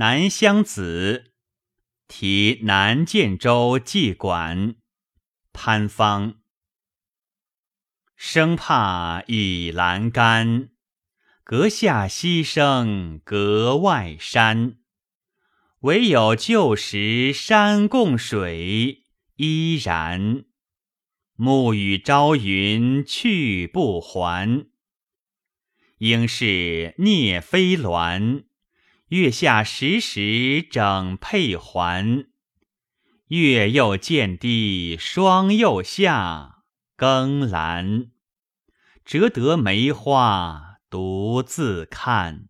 南乡子，题南建州纪馆。潘芳。生怕倚栏杆，阁下溪声隔外山。唯有旧时山共水，依然。暮雨朝云去不还。应是聂飞鸾，月下时时整佩环。月又见低霜又下，更阑，折得梅花独自看。